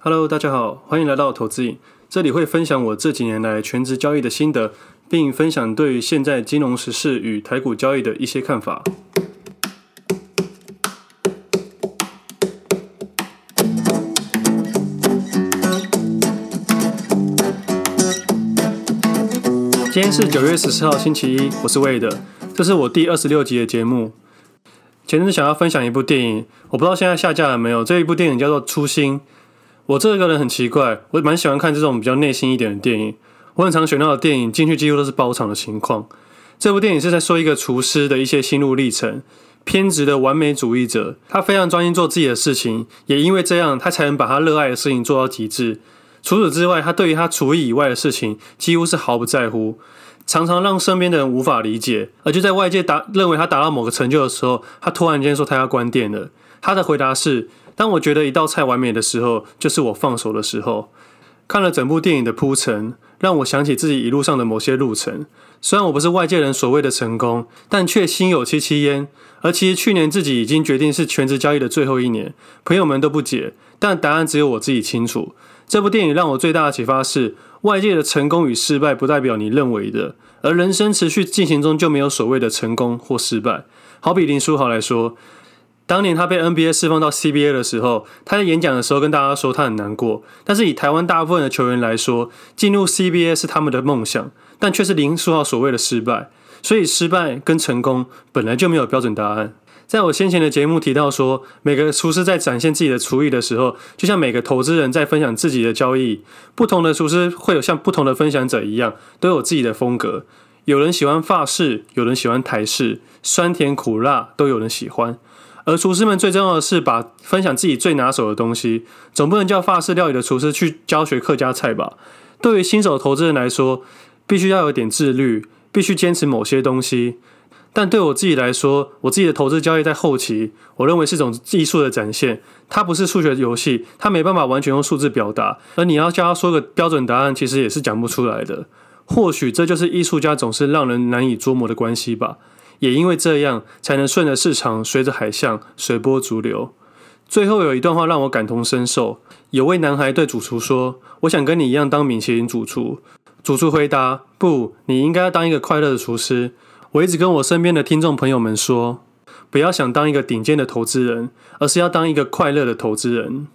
Hello，大家好，欢迎来到投资影。这里会分享我这几年来全职交易的心得，并分享对于现在金融时事与台股交易的一些看法。今天是九月十四号，星期一，我是 Wade，这是我第二十六集的节目。前阵子想要分享一部电影，我不知道现在下架了没有。这一部电影叫做《初心》。我这个人很奇怪，我蛮喜欢看这种比较内心一点的电影。我很常选到的电影进去几乎都是包场的情况。这部电影是在说一个厨师的一些心路历程。偏执的完美主义者，他非常专心做自己的事情，也因为这样，他才能把他热爱的事情做到极致。除此之外，他对于他厨艺以外的事情几乎是毫不在乎，常常让身边的人无法理解。而就在外界达认为他达到某个成就的时候，他突然间说他要关店了。他的回答是：当我觉得一道菜完美的时候，就是我放手的时候。看了整部电影的铺陈，让我想起自己一路上的某些路程。虽然我不是外界人所谓的成功，但却心有戚戚焉。而其实去年自己已经决定是全职交易的最后一年，朋友们都不解，但答案只有我自己清楚。这部电影让我最大的启发是，外界的成功与失败不代表你认为的，而人生持续进行中就没有所谓的成功或失败。好比林书豪来说，当年他被 NBA 释放到 CBA 的时候，他在演讲的时候跟大家说他很难过。但是以台湾大部分的球员来说，进入 CBA 是他们的梦想，但却是林书豪所谓的失败。所以失败跟成功本来就没有标准答案。在我先前的节目提到说，每个厨师在展现自己的厨艺的时候，就像每个投资人在分享自己的交易，不同的厨师会有像不同的分享者一样，都有自己的风格。有人喜欢法式，有人喜欢台式，酸甜苦辣都有人喜欢。而厨师们最重要的是把分享自己最拿手的东西，总不能叫法式料理的厨师去教学客家菜吧？对于新手投资人来说，必须要有点自律，必须坚持某些东西。但对我自己来说，我自己的投资交易在后期，我认为是种技术的展现，它不是数学游戏，它没办法完全用数字表达。而你要教他说个标准答案，其实也是讲不出来的。或许这就是艺术家总是让人难以捉摸的关系吧。也因为这样，才能顺着市场，随着海象，随波逐流。最后有一段话让我感同身受，有位男孩对主厨说：“我想跟你一样当米其林主厨。”主厨回答：“不，你应该要当一个快乐的厨师。”我一直跟我身边的听众朋友们说，不要想当一个顶尖的投资人，而是要当一个快乐的投资人。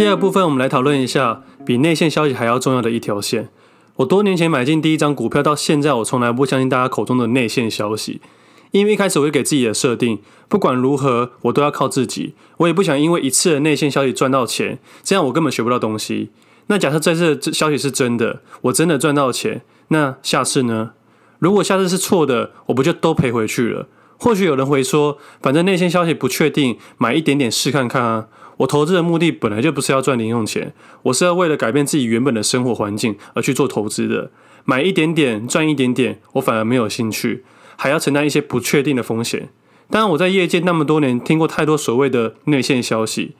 第二部分，我们来讨论一下比内线消息还要重要的一条线。我多年前买进第一张股票，到现在我从来不相信大家口中的内线消息。因为一开始我就给自己的设定，不管如何我都要靠自己，我也不想因为一次的内线消息赚到钱，这样我根本学不到东西。那假设这次的消息是真的，我真的赚到钱，那下次呢？如果下次是错的，我不就都赔回去了？或许有人会说，反正内线消息不确定，买一点点试看看啊。我投资的目的本来就不是要赚零用钱，我是要为了改变自己原本的生活环境而去做投资的。买一点点赚一点点，我反而没有兴趣。还要承担一些不确定的风险。当然，我在业界那么多年，听过太多所谓的内线消息。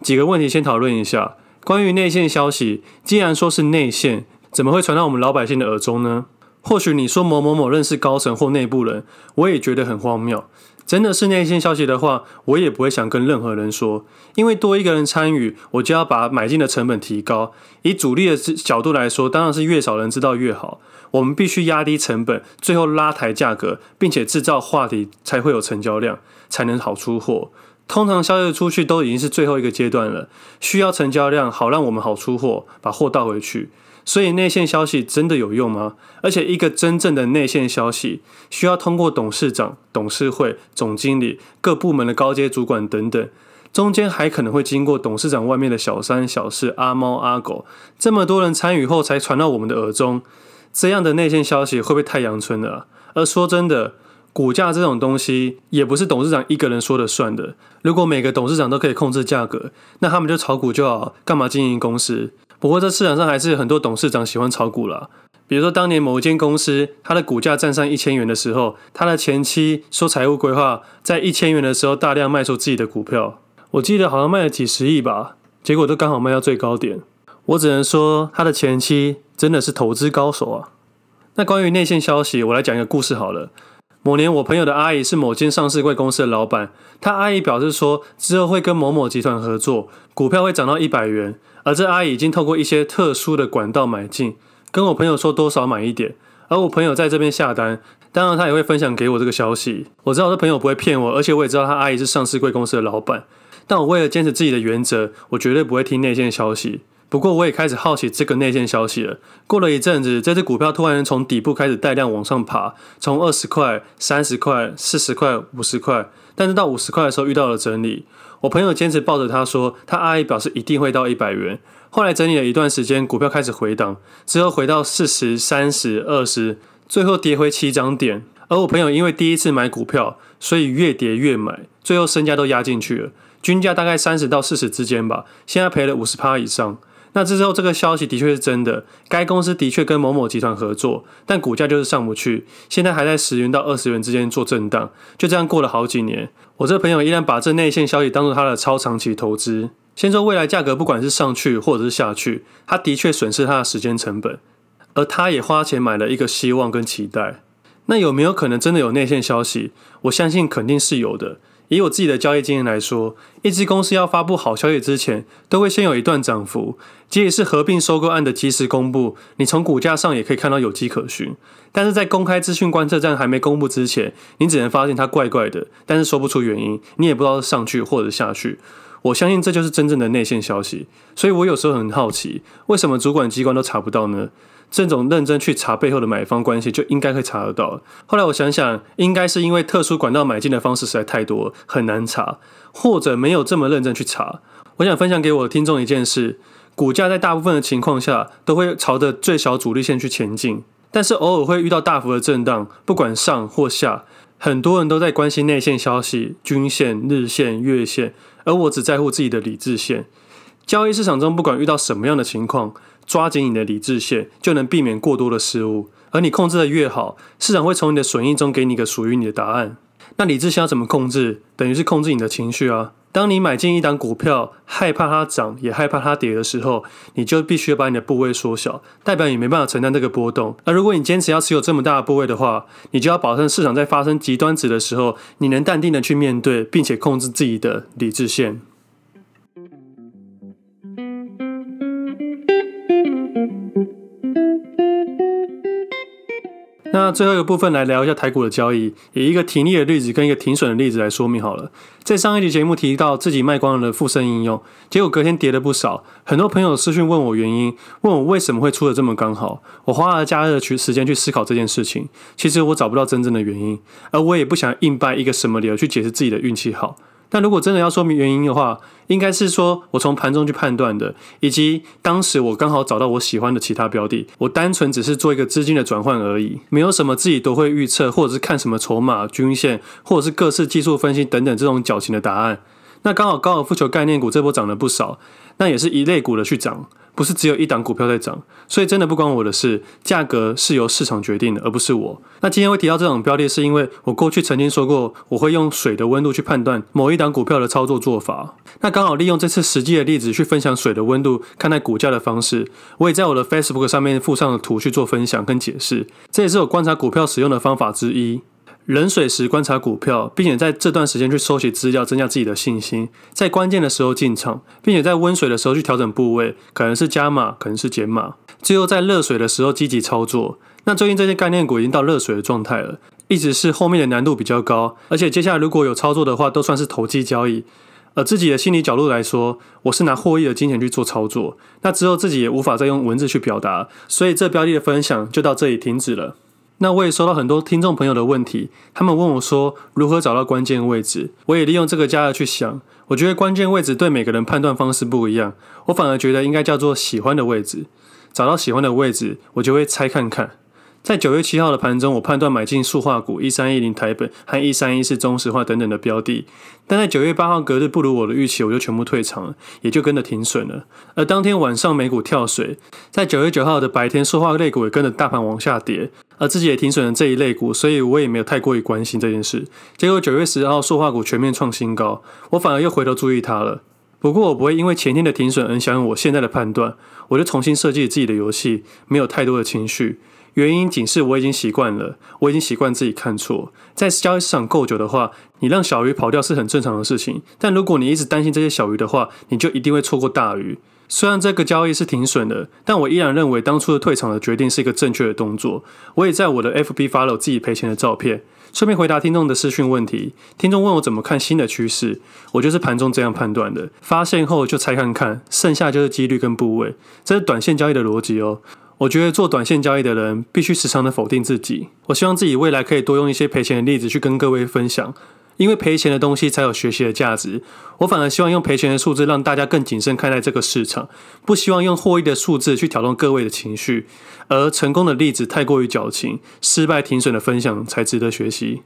几个问题先讨论一下。关于内线消息，既然说是内线，怎么会传到我们老百姓的耳中呢？或许你说某某某认识高层或内部人，我也觉得很荒谬。真的是内线消息的话，我也不会想跟任何人说，因为多一个人参与，我就要把买进的成本提高。以主力的角度来说，当然是越少人知道越好。我们必须压低成本，最后拉抬价格，并且制造话题，才会有成交量，才能好出货。通常销售出去都已经是最后一个阶段了，需要成交量，好让我们好出货，把货倒回去。所以内线消息真的有用吗？而且一个真正的内线消息，需要通过董事长、董事会、总经理、各部门的高阶主管等等，中间还可能会经过董事长外面的小三、小四、阿猫阿狗，这么多人参与后才传到我们的耳中，这样的内线消息会不会太阳春了？而说真的，股价这种东西也不是董事长一个人说了算的。如果每个董事长都可以控制价格，那他们就炒股就好，干嘛经营公司？不过，这市场上还是有很多董事长喜欢炒股啦。比如说，当年某一间公司，它的股价站上一千元的时候，他的前妻说财务规划在一千元的时候大量卖出自己的股票。我记得好像卖了几十亿吧，结果都刚好卖到最高点。我只能说，他的前妻真的是投资高手啊。那关于内线消息，我来讲一个故事好了。某年，我朋友的阿姨是某间上市柜公司的老板，她阿姨表示说，之后会跟某某集团合作，股票会涨到一百元，而这阿姨已经透过一些特殊的管道买进，跟我朋友说多少买一点，而我朋友在这边下单，当然他也会分享给我这个消息。我知道这朋友不会骗我，而且我也知道他阿姨是上市贵公司的老板，但我为了坚持自己的原则，我绝对不会听内线消息。不过我也开始好奇这个内线消息了。过了一阵子，这只股票突然从底部开始带量往上爬，从二十块、三十块、四十块、五十块，但是到五十块的时候遇到了整理。我朋友坚持抱着他说，他阿姨表示一定会到一百元。后来整理了一段时间，股票开始回档，之后回到四十、三十、二十，最后跌回起涨点。而我朋友因为第一次买股票，所以越跌越买，最后身家都压进去了，均价大概三十到四十之间吧，现在赔了五十趴以上。那之后，这个消息的确是真的。该公司的确跟某某集团合作，但股价就是上不去，现在还在十元到二十元之间做震荡。就这样过了好几年，我这朋友依然把这内线消息当做他的超长期投资。先说未来价格，不管是上去或者是下去，他的确损失他的时间成本，而他也花钱买了一个希望跟期待。那有没有可能真的有内线消息？我相信肯定是有的。以我自己的交易经验来说，一支公司要发布好消息之前，都会先有一段涨幅，即使是合并收购案的及时公布，你从股价上也可以看到有迹可循。但是在公开资讯观测站还没公布之前，你只能发现它怪怪的，但是说不出原因，你也不知道是上去或者下去。我相信这就是真正的内线消息，所以我有时候很好奇，为什么主管机关都查不到呢？这种认真去查背后的买方关系，就应该会查得到。后来我想想，应该是因为特殊管道买进的方式实在太多，很难查，或者没有这么认真去查。我想分享给我的听众一件事：股价在大部分的情况下都会朝着最小阻力线去前进，但是偶尔会遇到大幅的震荡，不管上或下。很多人都在关心内线消息、均线、日线、月线，而我只在乎自己的理智线。交易市场中，不管遇到什么样的情况，抓紧你的理智线，就能避免过多的失误。而你控制的越好，市场会从你的损益中给你一个属于你的答案。那理智线要怎么控制？等于是控制你的情绪啊。当你买进一档股票，害怕它涨，也害怕它跌的时候，你就必须要把你的部位缩小，代表你没办法承担这个波动。而如果你坚持要持有这么大的部位的话，你就要保证市场在发生极端值的时候，你能淡定的去面对，并且控制自己的理智线。那最后一个部分来聊一下台股的交易，以一个停利的例子跟一个停损的例子来说明好了。在上一集节目提到自己卖光了的富盛应用，结果隔天跌了不少，很多朋友私讯问我原因，问我为什么会出的这么刚好。我花了假日去时间去思考这件事情，其实我找不到真正的原因，而我也不想硬掰一个什么理由去解释自己的运气好。但如果真的要说明原因的话，应该是说我从盘中去判断的，以及当时我刚好找到我喜欢的其他标的，我单纯只是做一个资金的转换而已，没有什么自己都会预测，或者是看什么筹码、均线，或者是各式技术分析等等这种矫情的答案。那刚好高尔夫球概念股这波涨了不少，那也是一类股的去涨。不是只有一档股票在涨，所以真的不关我的事，价格是由市场决定的，而不是我。那今天会提到这种标的，是因为我过去曾经说过，我会用水的温度去判断某一档股票的操作做法。那刚好利用这次实际的例子去分享水的温度看待股价的方式，我也在我的 Facebook 上面附上了图去做分享跟解释，这也是我观察股票使用的方法之一。冷水时观察股票，并且在这段时间去收集资料，增加自己的信心。在关键的时候进场，并且在温水的时候去调整部位，可能是加码，可能是减码。最后在热水的时候积极操作。那最近这些概念股已经到热水的状态了，一直是后面的难度比较高，而且接下来如果有操作的话，都算是投机交易。而自己的心理角度来说，我是拿获益的金钱去做操作。那之后自己也无法再用文字去表达，所以这标的的分享就到这里停止了。那我也收到很多听众朋友的问题，他们问我说如何找到关键位置。我也利用这个加了去想，我觉得关键位置对每个人判断方式不一样，我反而觉得应该叫做喜欢的位置。找到喜欢的位置，我就会猜看看。在九月七号的盘中，我判断买进塑化股一三一零台本和一三一四中石化等等的标的，但在九月八号隔日不如我的预期，我就全部退场了，也就跟着停损了。而当天晚上美股跳水，在九月九号的白天，塑化类股也跟着大盘往下跌，而自己也停损了这一类股，所以我也没有太过于关心这件事。结果九月十号塑化股全面创新高，我反而又回头注意它了。不过我不会因为前天的停损而影响我现在的判断，我就重新设计自己的游戏，没有太多的情绪。原因仅是我已经习惯了，我已经习惯自己看错。在交易市场够久的话，你让小鱼跑掉是很正常的事情。但如果你一直担心这些小鱼的话，你就一定会错过大鱼。虽然这个交易是停损的，但我依然认为当初的退场的决定是一个正确的动作。我也在我的 FB 发了我自己赔钱的照片，顺便回答听众的私讯问题。听众问我怎么看新的趋势，我就是盘中这样判断的。发现后就猜看看，剩下就是几率跟部位，这是短线交易的逻辑哦。我觉得做短线交易的人必须时常的否定自己。我希望自己未来可以多用一些赔钱的例子去跟各位分享。因为赔钱的东西才有学习的价值，我反而希望用赔钱的数字让大家更谨慎看待这个市场，不希望用获益的数字去挑动各位的情绪，而成功的例子太过于矫情，失败停损的分享才值得学习。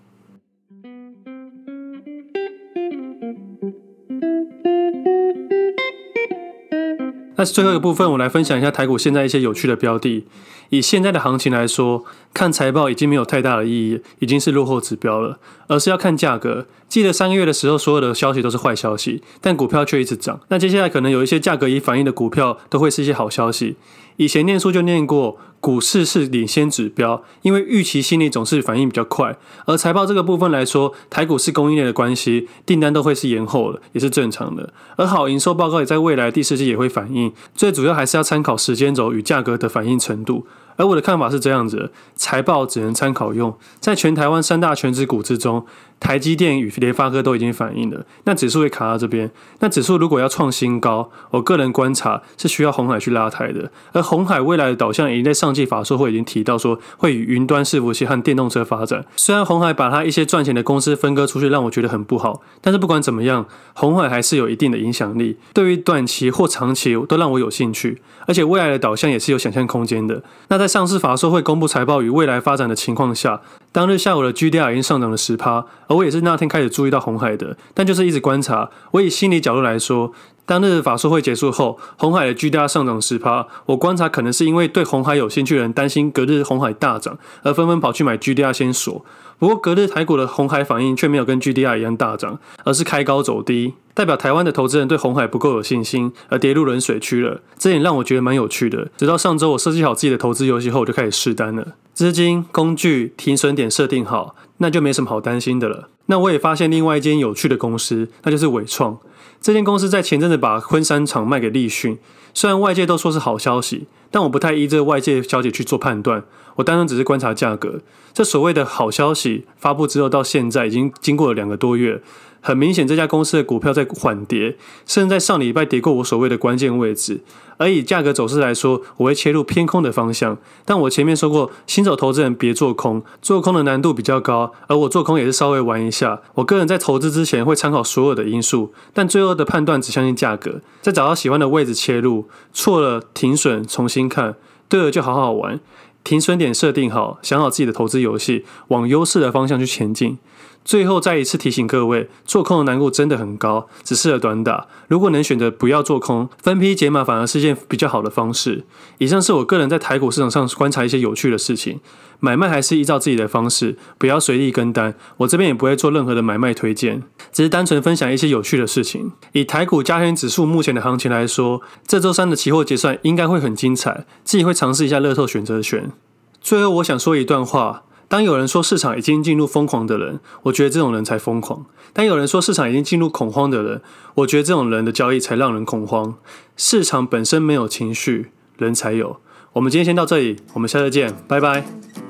那最后一个部分，我来分享一下台股现在一些有趣的标的。以现在的行情来说，看财报已经没有太大的意义，已经是落后指标了，而是要看价格。记得三个月的时候，所有的消息都是坏消息，但股票却一直涨。那接下来可能有一些价格已反映的股票，都会是一些好消息。以前念书就念过，股市是领先指标，因为预期心理总是反应比较快。而财报这个部分来说，台股是供应链的关系，订单都会是延后的，也是正常的。而好营收报告也在未来第四季也会反映，最主要还是要参考时间轴与价格的反应程度。而我的看法是这样子，财报只能参考用，在全台湾三大全职股之中，台积电与联发科都已经反映了，那指数会卡到这边。那指数如果要创新高，我个人观察是需要红海去拉抬的。而红海未来的导向已经在上季法说会已经提到说，会与云端伺服器和电动车发展。虽然红海把它一些赚钱的公司分割出去，让我觉得很不好，但是不管怎么样，红海还是有一定的影响力，对于短期或长期都让我有兴趣，而且未来的导向也是有想象空间的。那在上市法说会公布财报与未来发展的情况下，当日下午的 GDR 已经上涨了十趴。而我也是那天开始注意到红海的，但就是一直观察。我以心理角度来说，当日法说会结束后，红海的 GDR 上涨十趴，我观察可能是因为对红海有兴趣的人担心隔日红海大涨，而纷纷跑去买 GDR 先锁。不过隔日台股的红海反应却没有跟 GDR 一样大涨，而是开高走低，代表台湾的投资人对红海不够有信心，而跌入冷水区了。这点让我觉得蛮有趣的。直到上周我设计好自己的投资游戏后，我就开始试单了。资金、工具、停损点设定好，那就没什么好担心的了。那我也发现另外一间有趣的公司，那就是纬创。这间公司在前阵子把昆山厂卖给立讯，虽然外界都说是好消息，但我不太依这外界消息去做判断。我单纯只是观察价格。这所谓的好消息发布之后到现在，已经经过了两个多月。很明显，这家公司的股票在缓跌，甚至在上礼拜跌过我所谓的关键位置。而以价格走势来说，我会切入偏空的方向。但我前面说过，新手投资人别做空，做空的难度比较高。而我做空也是稍微玩一下。我个人在投资之前会参考所有的因素，但最后的判断只相信价格。再找到喜欢的位置切入，错了停损，重新看，对了就好好玩。停损点设定好，想好自己的投资游戏，往优势的方向去前进。最后再一次提醒各位，做空的难度真的很高，只适合短打。如果能选择不要做空，分批解码反而是件比较好的方式。以上是我个人在台股市场上观察一些有趣的事情，买卖还是依照自己的方式，不要随意跟单。我这边也不会做任何的买卖推荐，只是单纯分享一些有趣的事情。以台股加权指数目前的行情来说，这周三的期货结算应该会很精彩，自己会尝试一下乐透选择权。最后，我想说一段话。当有人说市场已经进入疯狂的人，我觉得这种人才疯狂；当有人说市场已经进入恐慌的人，我觉得这种人的交易才让人恐慌。市场本身没有情绪，人才有。我们今天先到这里，我们下次见，拜拜。